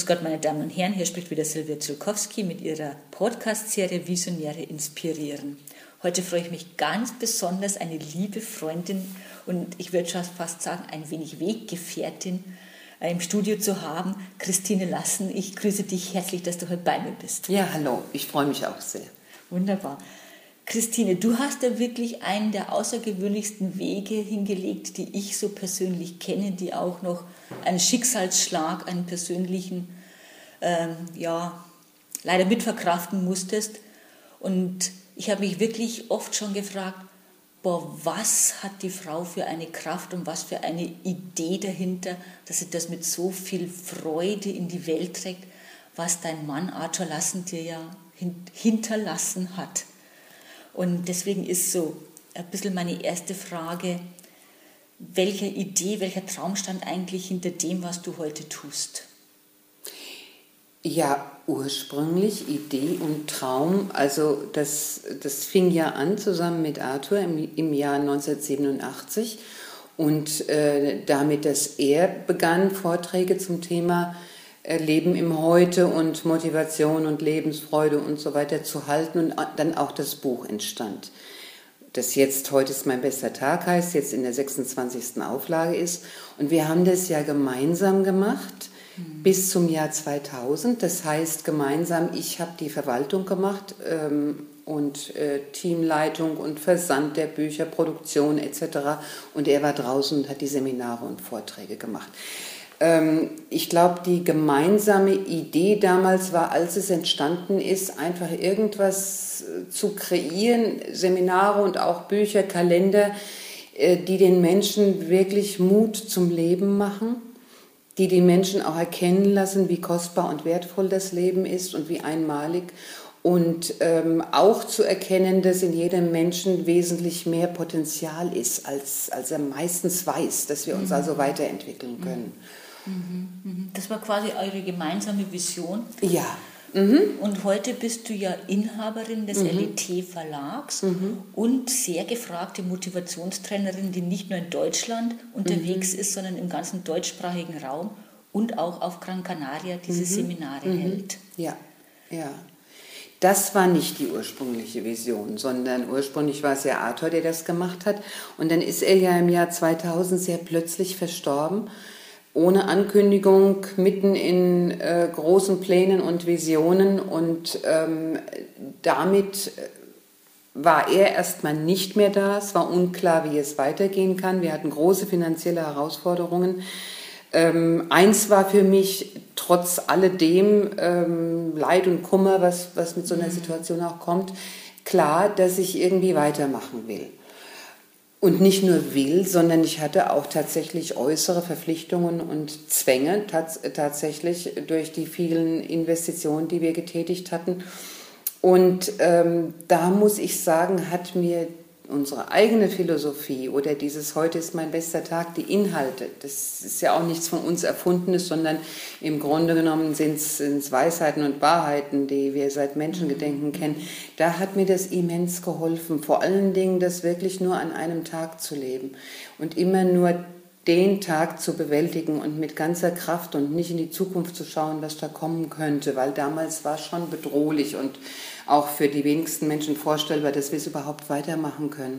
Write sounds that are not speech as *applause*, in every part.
Grüß Gott, meine Damen und Herren, hier spricht wieder Silvia Zulkowski mit ihrer Podcast-Serie Visionäre inspirieren. Heute freue ich mich ganz besonders, eine liebe Freundin und ich würde schon fast sagen, ein wenig Weggefährtin äh, im Studio zu haben, Christine Lassen. Ich grüße dich herzlich, dass du heute bei mir bist. Ja, hallo, ich freue mich auch sehr. Wunderbar. Christine, du hast da wirklich einen der außergewöhnlichsten Wege hingelegt, die ich so persönlich kenne, die auch noch einen Schicksalsschlag, einen persönlichen, ähm, ja, leider mitverkraften musstest. Und ich habe mich wirklich oft schon gefragt, boah, was hat die Frau für eine Kraft und was für eine Idee dahinter, dass sie das mit so viel Freude in die Welt trägt, was dein Mann Arthur Lassen dir ja hinterlassen hat. Und deswegen ist so ein bisschen meine erste Frage, welche Idee, welcher Traum stand eigentlich hinter dem, was du heute tust? Ja, ursprünglich Idee und Traum, also das, das fing ja an zusammen mit Arthur im, im Jahr 1987 und äh, damit, dass er begann, Vorträge zum Thema Leben im Heute und Motivation und Lebensfreude und so weiter zu halten und dann auch das Buch entstand. Das jetzt heute ist mein bester Tag heißt, jetzt in der 26. Auflage ist. Und wir haben das ja gemeinsam gemacht mhm. bis zum Jahr 2000. Das heißt gemeinsam, ich habe die Verwaltung gemacht ähm, und äh, Teamleitung und Versand der Bücher, Produktion etc. Und er war draußen und hat die Seminare und Vorträge gemacht. Ähm, ich glaube, die gemeinsame Idee damals war, als es entstanden ist, einfach irgendwas äh, zu kreieren, Seminare und auch Bücher, Kalender, äh, die den Menschen wirklich Mut zum Leben machen, die die Menschen auch erkennen lassen, wie kostbar und wertvoll das Leben ist und wie einmalig und ähm, auch zu erkennen, dass in jedem Menschen wesentlich mehr Potenzial ist, als, als er meistens weiß, dass wir uns mhm. also weiterentwickeln können. Mhm. Das war quasi eure gemeinsame Vision. Ja. Mhm. Und heute bist du ja Inhaberin des mhm. LET Verlags mhm. und sehr gefragte Motivationstrainerin, die nicht nur in Deutschland unterwegs mhm. ist, sondern im ganzen deutschsprachigen Raum und auch auf Gran Canaria diese mhm. Seminare mhm. hält. Ja, ja. Das war nicht die ursprüngliche Vision, sondern ursprünglich war es ja Arthur, der das gemacht hat. Und dann ist er ja im Jahr 2000 sehr plötzlich verstorben ohne Ankündigung, mitten in äh, großen Plänen und Visionen und ähm, damit war er erstmal nicht mehr da. Es war unklar, wie es weitergehen kann. Wir hatten große finanzielle Herausforderungen. Ähm, eins war für mich trotz alledem ähm, Leid und Kummer, was, was mit so einer mhm. Situation auch kommt, klar, dass ich irgendwie weitermachen will. Und nicht nur will, sondern ich hatte auch tatsächlich äußere Verpflichtungen und Zwänge tats tatsächlich durch die vielen Investitionen, die wir getätigt hatten. Und ähm, da muss ich sagen, hat mir unsere eigene Philosophie oder dieses heute ist mein bester Tag, die Inhalte, das ist ja auch nichts von uns Erfundenes, sondern im Grunde genommen sind es Weisheiten und Wahrheiten, die wir seit Menschengedenken mhm. kennen. Da hat mir das immens geholfen, vor allen Dingen das wirklich nur an einem Tag zu leben und immer nur den Tag zu bewältigen und mit ganzer Kraft und nicht in die Zukunft zu schauen, was da kommen könnte, weil damals war schon bedrohlich und auch für die wenigsten Menschen vorstellbar, dass wir es überhaupt weitermachen können.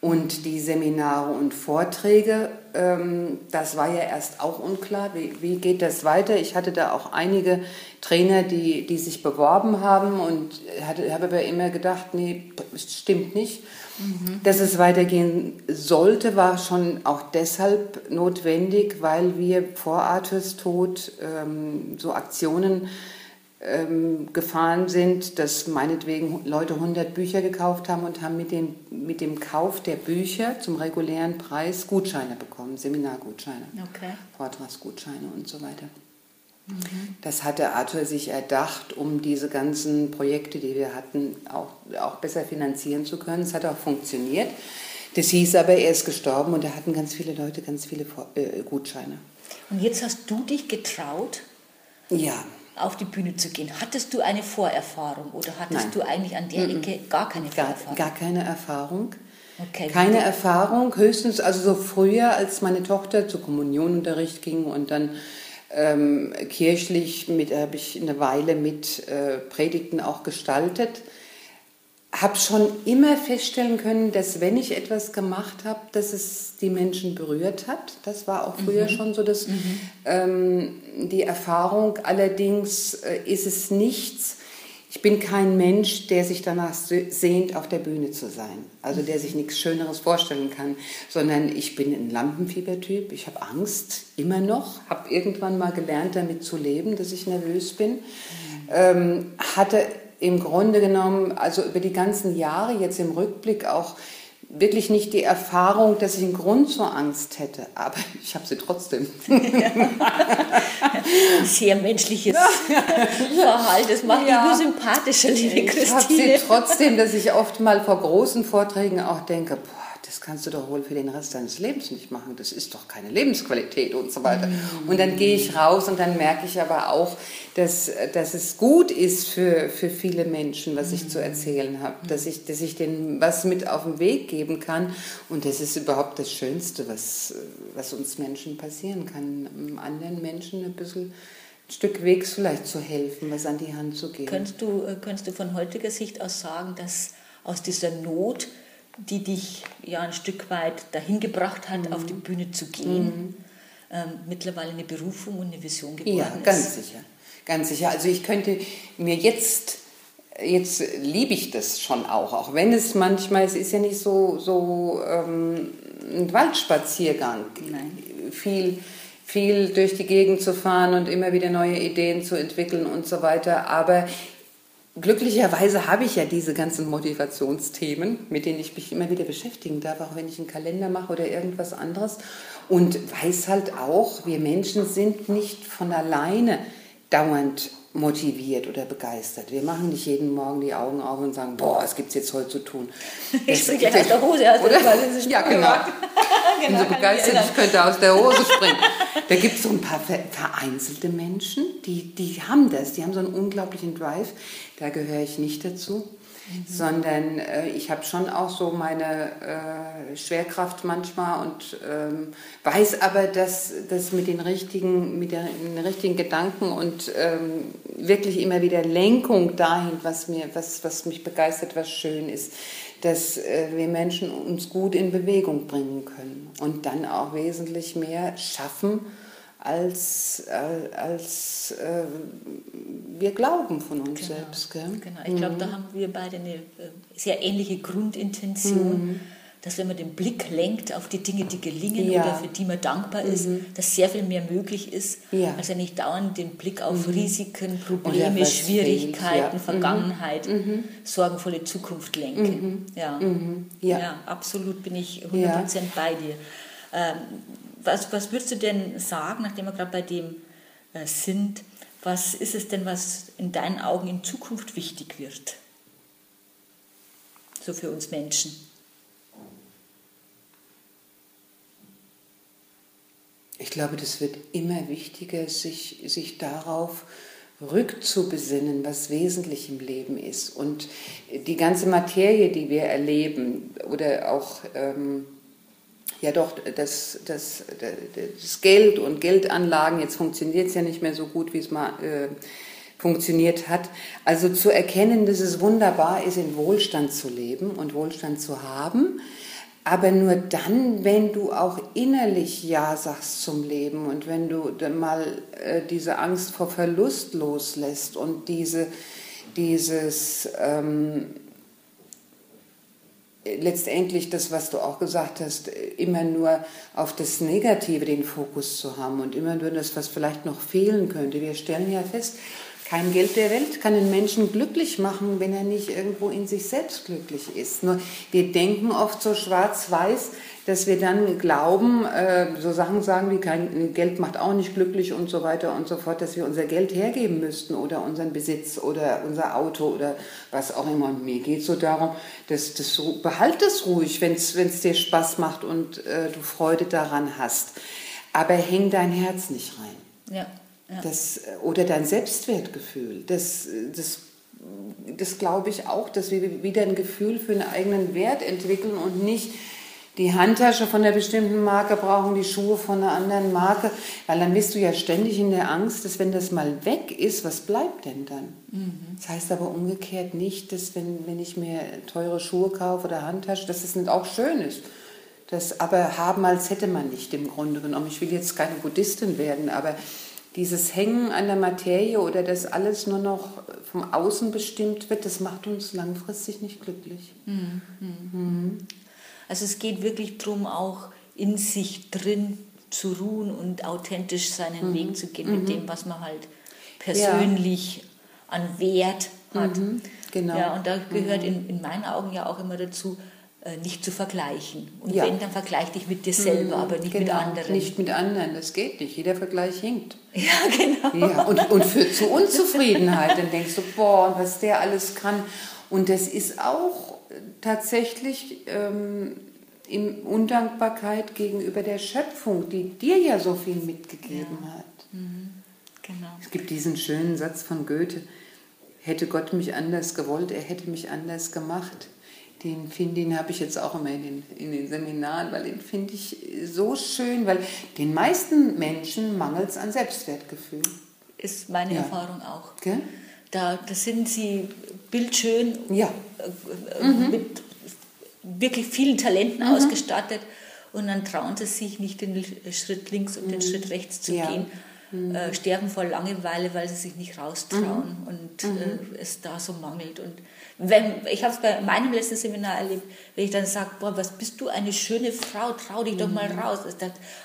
Und die Seminare und Vorträge, ähm, das war ja erst auch unklar, wie, wie geht das weiter. Ich hatte da auch einige Trainer, die, die sich beworben haben und hatte, habe aber immer gedacht, nee, stimmt nicht. Mhm. Dass es weitergehen sollte, war schon auch deshalb notwendig, weil wir vor Arthurs Tod ähm, so Aktionen ähm, gefahren sind, dass meinetwegen Leute 100 Bücher gekauft haben und haben mit dem, mit dem Kauf der Bücher zum regulären Preis Gutscheine bekommen, Seminargutscheine, okay. Vortragsgutscheine und so weiter. Das hatte Arthur sich erdacht, um diese ganzen Projekte, die wir hatten, auch, auch besser finanzieren zu können. Es hat auch funktioniert. Das hieß aber, er ist gestorben und da hatten ganz viele Leute ganz viele äh, Gutscheine. Und jetzt hast du dich getraut, ja. Auf die Bühne zu gehen. Hattest du eine Vorerfahrung oder hattest Nein. du eigentlich an der Ecke gar keine Vorerfahrung? Gar, gar keine Erfahrung. Okay. Keine Erfahrung, höchstens also so früher, als meine Tochter zu Kommunionunterricht ging und dann ähm, kirchlich habe ich eine Weile mit äh, Predigten auch gestaltet habe schon immer feststellen können, dass wenn ich etwas gemacht habe, dass es die Menschen berührt hat. Das war auch früher mhm. schon so dass, mhm. ähm, die Erfahrung. Allerdings äh, ist es nichts. Ich bin kein Mensch, der sich danach sehnt, auf der Bühne zu sein. Also der sich nichts Schöneres vorstellen kann, sondern ich bin ein Lampenfiebertyp. Ich habe Angst, immer noch. Habe irgendwann mal gelernt, damit zu leben, dass ich nervös bin. Mhm. Ähm, hatte im Grunde genommen, also über die ganzen Jahre jetzt im Rückblick auch wirklich nicht die Erfahrung, dass ich einen Grund zur Angst hätte, aber *laughs* ich habe sie trotzdem. *laughs* Sehr menschliches Verhalten, das macht ja. mich nur sympathischer, liebe Christine. Ich habe sie trotzdem, dass ich oft mal vor großen Vorträgen auch denke, boah, das kannst du doch wohl für den Rest deines Lebens nicht machen, das ist doch keine Lebensqualität und so weiter. Und dann gehe ich raus und dann merke ich aber auch, dass, dass es gut ist für, für viele Menschen, was ich zu erzählen habe, dass ich, dass ich denen was mit auf den Weg geben kann und das ist überhaupt das Schönste, was, was uns Menschen passieren kann, anderen Menschen ein bisschen Stück Wegs vielleicht zu helfen, was an die Hand zu geben. Könntest du, äh, könntest du von heutiger Sicht aus sagen, dass aus dieser Not die dich ja ein Stück weit dahin gebracht hat, mhm. auf die Bühne zu gehen, mhm. ähm, mittlerweile eine Berufung und eine Vision geworden ja, ist. Ja, ganz sicher. Ganz sicher. Also ich könnte mir jetzt, jetzt liebe ich das schon auch, auch wenn es manchmal, es ist ja nicht so, so ähm, ein Waldspaziergang. Nein. Viel, viel durch die Gegend zu fahren und immer wieder neue Ideen zu entwickeln und so weiter. Aber glücklicherweise habe ich ja diese ganzen Motivationsthemen, mit denen ich mich immer wieder beschäftigen darf, auch wenn ich einen Kalender mache oder irgendwas anderes. Und weiß halt auch, wir Menschen sind nicht von alleine dauernd motiviert oder begeistert. Wir machen nicht jeden Morgen die Augen auf und sagen, boah, es jetzt heute zu tun. *laughs* Ich springe gleich aus der Hose. Also oder? Ja, genau. Ich bin so begeistert, ich könnte aus der Hose springen. *laughs* Da gibt es so ein paar vereinzelte Menschen, die, die haben das, die haben so einen unglaublichen Drive. Da gehöre ich nicht dazu. Sondern äh, ich habe schon auch so meine äh, Schwerkraft manchmal und ähm, weiß aber, dass das mit den richtigen, mit den richtigen Gedanken und ähm, wirklich immer wieder Lenkung dahin, was mir, was, was mich begeistert, was schön ist, dass äh, wir Menschen uns gut in Bewegung bringen können und dann auch wesentlich mehr schaffen als, als äh, wir glauben von uns genau. selbst. Gell? Genau, ich glaube, da mhm. haben wir beide eine äh, sehr ähnliche Grundintention. Mhm. Dass wenn man den Blick lenkt auf die Dinge, die gelingen ja. oder für die man dankbar ist, mhm. dass sehr viel mehr möglich ist, ja. als wenn ich dauernd den Blick auf mhm. Risiken, Probleme, Schwierigkeiten, ja. Mhm. Vergangenheit, sorgenvolle Zukunft lenke. Ja. Ja. absolut bin ich 100% bei dir. Ähm, was, was würdest du denn sagen, nachdem wir gerade bei dem äh, sind, was ist es denn, was in deinen Augen in Zukunft wichtig wird? So für uns Menschen. Ich glaube, das wird immer wichtiger, sich, sich darauf rückzubesinnen, was wesentlich im Leben ist. Und die ganze Materie, die wir erleben, oder auch ähm, ja doch, das, das, das Geld und Geldanlagen, jetzt funktioniert es ja nicht mehr so gut, wie es mal äh, funktioniert hat. Also zu erkennen, dass es wunderbar ist, in Wohlstand zu leben und Wohlstand zu haben, aber nur dann, wenn du auch innerlich Ja sagst zum Leben und wenn du dann mal äh, diese Angst vor Verlust loslässt und diese, dieses... Ähm, letztendlich das, was du auch gesagt hast, immer nur auf das Negative den Fokus zu haben und immer nur das, was vielleicht noch fehlen könnte. Wir stellen ja fest, Kein Geld der Welt kann einen Menschen glücklich machen, wenn er nicht irgendwo in sich selbst glücklich ist. Nur wir denken oft so schwarz-weiß, dass wir dann glauben, äh, so Sachen sagen wie kein Geld macht auch nicht glücklich und so weiter und so fort, dass wir unser Geld hergeben müssten oder unseren Besitz oder unser Auto oder was auch immer. Und mir geht es so darum, dass das behalt es ruhig, wenn es dir Spaß macht und äh, du Freude daran hast. Aber häng dein Herz nicht rein. Ja. Ja. Das, oder dein Selbstwertgefühl. Das, das, das glaube ich auch, dass wir wieder ein Gefühl für einen eigenen Wert entwickeln und nicht die Handtasche von einer bestimmten Marke brauchen, die Schuhe von einer anderen Marke, weil dann bist du ja ständig in der Angst, dass wenn das mal weg ist, was bleibt denn dann? Mhm. Das heißt aber umgekehrt nicht, dass wenn, wenn ich mir teure Schuhe kaufe oder Handtasche, dass es nicht auch schön ist. Das aber haben, als hätte man nicht im Grunde genommen. Ich will jetzt keine Buddhistin werden, aber dieses Hängen an der Materie oder dass alles nur noch vom Außen bestimmt wird, das macht uns langfristig nicht glücklich. Mhm. Mhm. Also es geht wirklich darum, auch in sich drin zu ruhen und authentisch seinen mhm. Weg zu gehen mit mhm. dem, was man halt persönlich ja. an Wert hat. Mhm. Genau. Ja, und da gehört mhm. in, in meinen Augen ja auch immer dazu, nicht zu vergleichen. Und ja. wenn, dann vergleich dich mit dir selber, aber nicht genau, mit anderen. Nicht mit anderen, das geht nicht. Jeder Vergleich hinkt. *laughs* Ja, genau. Ja, und, und führt zu Unzufriedenheit. dann denkst du, boah, was der alles kann. Und das ist auch tatsächlich ähm, in Undankbarkeit gegenüber der Schöpfung, die dir ja so viel mitgegeben ja. hat. Mhm. Genau. Es gibt diesen schönen Satz von Goethe, hätte Gott mich anders gewollt, er hätte mich anders gemacht den finde den habe ich jetzt auch immer in den, in den Seminaren, weil den finde ich so schön, weil den meisten Menschen mangelt es an Selbstwertgefühl. Ist meine ja. Erfahrung auch. Okay? Da, da sind sie bildschön, ja. Äh, mhm. mit wirklich vielen Talenten mhm. ausgestattet und dann trauen sie sich nicht den Schritt links und mhm. den Schritt rechts zu ja. gehen. Mhm. Äh, sterben vor Langeweile, weil sie sich nicht raustrauen mhm. und mhm. äh, es da so mangelt. Und wenn, ich habe es bei meinem letzten Seminar erlebt, wenn ich dann sage, boah, was bist du eine schöne Frau, trau dich doch mal mhm. raus.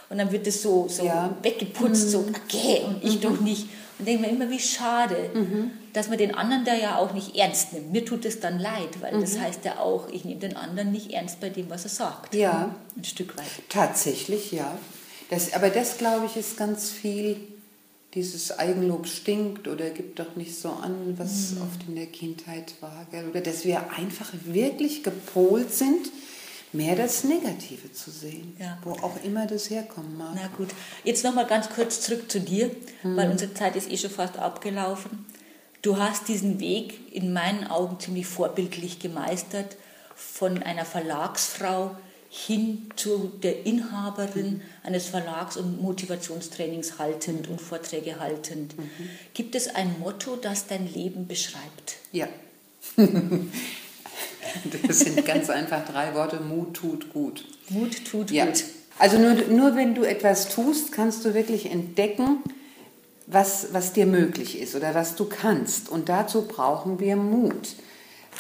Und dann wird es so, so ja. weggeputzt, mhm. so, okay, und ich mhm. doch nicht. Und denke mir immer, wie schade, mhm. dass man den anderen da ja auch nicht ernst nimmt. Mir tut es dann leid, weil das mhm. heißt ja auch, ich nehme den anderen nicht ernst bei dem, was er sagt. Ja. Ein Stück weit. Tatsächlich, ja. Das, aber das, glaube ich, ist ganz viel dieses Eigenlob stinkt oder gibt doch nicht so an, was mhm. oft in der Kindheit war. Gell? Oder dass wir einfach wirklich gepolt sind, mehr das Negative zu sehen, ja. wo auch immer das herkommen mag. Na gut, jetzt nochmal ganz kurz zurück zu dir, mhm. weil unsere Zeit ist eh schon fast abgelaufen. Du hast diesen Weg in meinen Augen ziemlich vorbildlich gemeistert, von einer Verlagsfrau hin zu der Inhaberin eines Verlags und Motivationstrainings haltend und Vorträge haltend. Mhm. Gibt es ein Motto, das dein Leben beschreibt? Ja. *laughs* das sind ganz einfach drei Worte. Mut tut gut. Mut tut ja. gut. Also nur, nur wenn du etwas tust, kannst du wirklich entdecken, was, was dir möglich ist oder was du kannst. Und dazu brauchen wir Mut.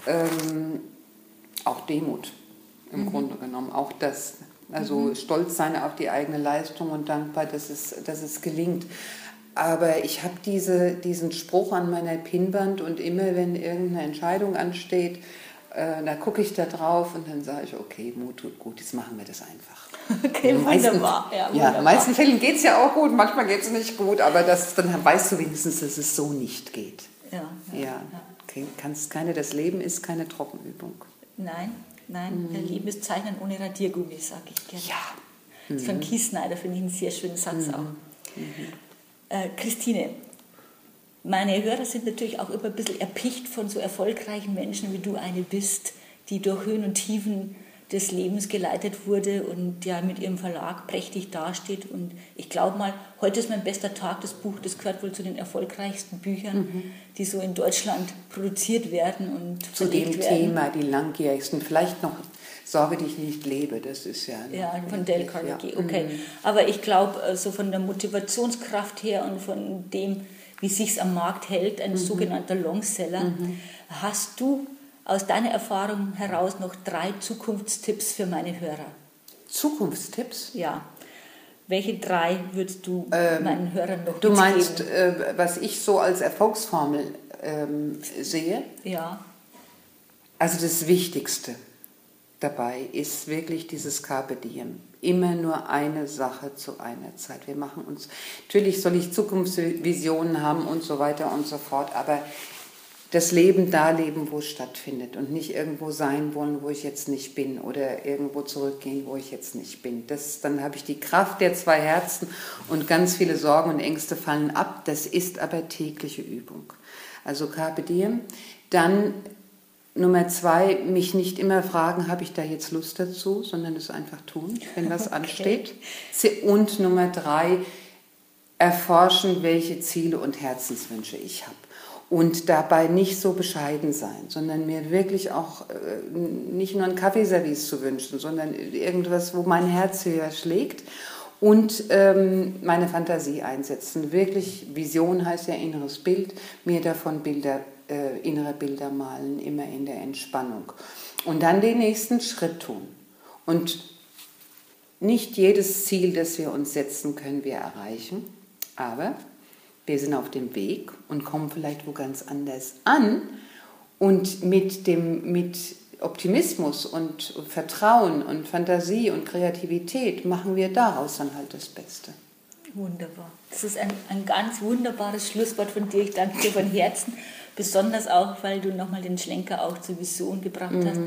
Ähm, auch Demut im mhm. Grunde genommen. Auch das, also mhm. stolz sein auf die eigene Leistung und dankbar, dass es, dass es gelingt. Aber ich habe diese, diesen Spruch an meiner Pinnwand und immer, wenn irgendeine Entscheidung ansteht, äh, da gucke ich da drauf und dann sage ich, okay, Mut tut gut, jetzt machen wir das einfach. *laughs* Okay, in meisten, wunderbar. Ja, wunderbar. ja, in meisten Fällen geht es ja auch gut, manchmal geht es nicht gut, aber das, dann weißt du wenigstens, dass es so nicht geht. Ja, ja, ja. Okay, kannst keine, das Leben ist keine Trockenübung. Nein, Nein, mhm. Ist Zeichnen ohne Radiergummi, sage ich gerne. Ja. Das ist von mhm. Keith Snyder, finde ich einen sehr schönen Satz mhm. auch. Mhm. Äh, Christine, meine Hörer sind natürlich auch immer ein bisschen erpicht von so erfolgreichen Menschen, wie du eine bist, die durch Höhen und Tiefen des Lebens geleitet wurde und ja mit ihrem Verlag prächtig dasteht. Und ich glaube mal, heute ist mein bester Tag, das Buch, das gehört wohl zu den erfolgreichsten Büchern, mhm. die so in Deutschland produziert werden und Zu dem werden. Thema, die langjährigsten, vielleicht noch Sorge, die ich nicht lebe, das ist ja... Ja, von Dale Carnegie, ja. okay. Mhm. Aber ich glaube, äh, so von der Motivationskraft her und von dem, wie sich am Markt hält, ein mhm. sogenannter Longseller, mhm. hast du aus deiner Erfahrung heraus noch drei Zukunftstipps für meine Hörer? Zukunftstipps? Ja. Welche drei würdest du ähm, meinen Hörern noch Du meinst, äh, was ich so als Erfolgsformel ähm, sehe? Ja. Also das Wichtigste dabei ist wirklich dieses Carpe Diem. Immer nur eine Sache zu einer Zeit. Wir machen uns, natürlich soll ich Zukunftsvisionen haben und so weiter und so fort, aber das Leben da leben, wo es stattfindet und nicht irgendwo sein wollen, wo ich jetzt nicht bin oder irgendwo zurückgehen, wo ich jetzt nicht bin. Das, dann habe ich die Kraft der zwei Herzen und ganz viele Sorgen und Ängste fallen ab. Das ist aber tägliche Übung. Also Carpe Diem. Dann Nummer zwei, mich nicht immer fragen, habe ich da jetzt Lust dazu, sondern es einfach tun, wenn was *laughs* okay. ansteht. Und Nummer drei, erforschen, welche Ziele und Herzenswünsche ich habe und dabei nicht so bescheiden sein, sondern mir wirklich auch äh, nicht nur ein Kaffeeservice zu wünschen, sondern irgendwas, wo mein Herz höher schlägt und ähm, meine Fantasie einsetzen. Wirklich, Vision heißt ja inneres Bild, mir davon Bilder, äh, innere Bilder malen, immer in der Entspannung. Und dann den nächsten Schritt tun. Und nicht jedes Ziel, das wir uns setzen, können wir erreichen, aber wir sind auf dem Weg und kommen vielleicht wo ganz anders an. Und mit, dem, mit Optimismus und Vertrauen und Fantasie und Kreativität machen wir daraus dann halt das Beste. Wunderbar. Das ist ein, ein ganz wunderbares Schlusswort von dir. Ich danke dir von Herzen, besonders auch, weil du nochmal den Schlenker auch zur Vision gebracht mhm. hast,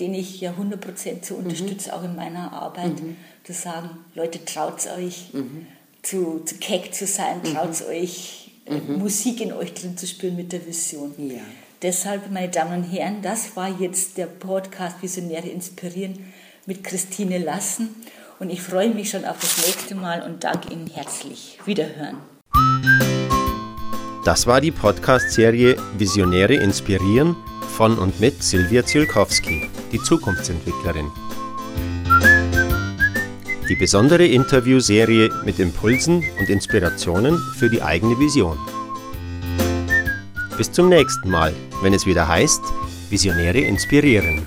den ich ja 100% so unterstütze, mhm. auch in meiner Arbeit, mhm. zu sagen, Leute, traut euch. Mhm zu, zu keck zu sein, traut mhm. euch, mhm. Musik in euch drin zu spüren mit der Vision. Ja. Deshalb, meine Damen und Herren, das war jetzt der Podcast Visionäre inspirieren mit Christine Lassen. Und ich freue mich schon auf das nächste Mal und danke Ihnen herzlich. Wiederhören. Das war die Podcast-Serie Visionäre inspirieren von und mit Silvia Zielkowski, die Zukunftsentwicklerin die besondere Interviewserie mit Impulsen und Inspirationen für die eigene Vision. Bis zum nächsten Mal, wenn es wieder heißt, Visionäre inspirieren.